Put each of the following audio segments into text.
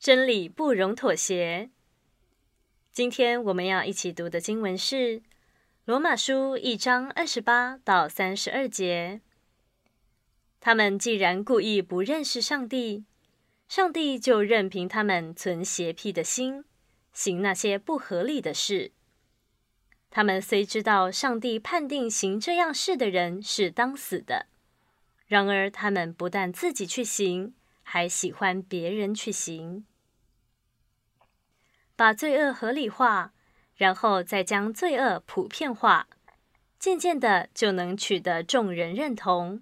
真理不容妥协。今天我们要一起读的经文是《罗马书》一章二十八到三十二节。他们既然故意不认识上帝，上帝就任凭他们存邪僻的心，行那些不合理的事。他们虽知道上帝判定行这样事的人是当死的，然而他们不但自己去行，还喜欢别人去行，把罪恶合理化，然后再将罪恶普遍化，渐渐的就能取得众人认同。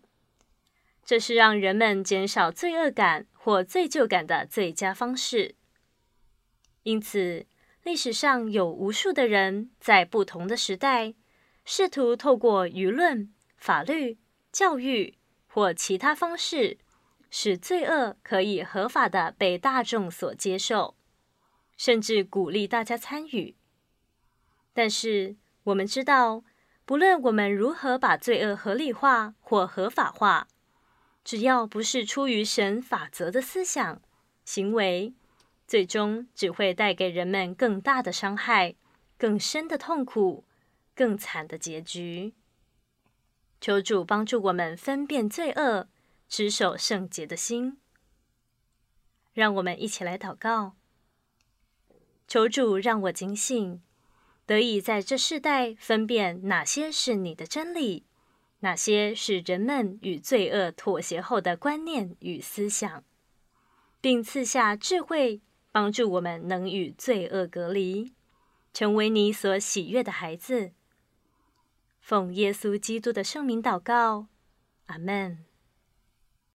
这是让人们减少罪恶感或罪疚感的最佳方式。因此，历史上有无数的人在不同的时代，试图透过舆论、法律、教育或其他方式，使罪恶可以合法的被大众所接受，甚至鼓励大家参与。但是，我们知道，不论我们如何把罪恶合理化或合法化，只要不是出于神法则的思想、行为，最终只会带给人们更大的伤害、更深的痛苦、更惨的结局。求主帮助我们分辨罪恶，执守圣洁的心。让我们一起来祷告：求主让我警醒，得以在这世代分辨哪些是你的真理。哪些是人们与罪恶妥协后的观念与思想，并赐下智慧，帮助我们能与罪恶隔离，成为你所喜悦的孩子。奉耶稣基督的圣名祷告，阿门。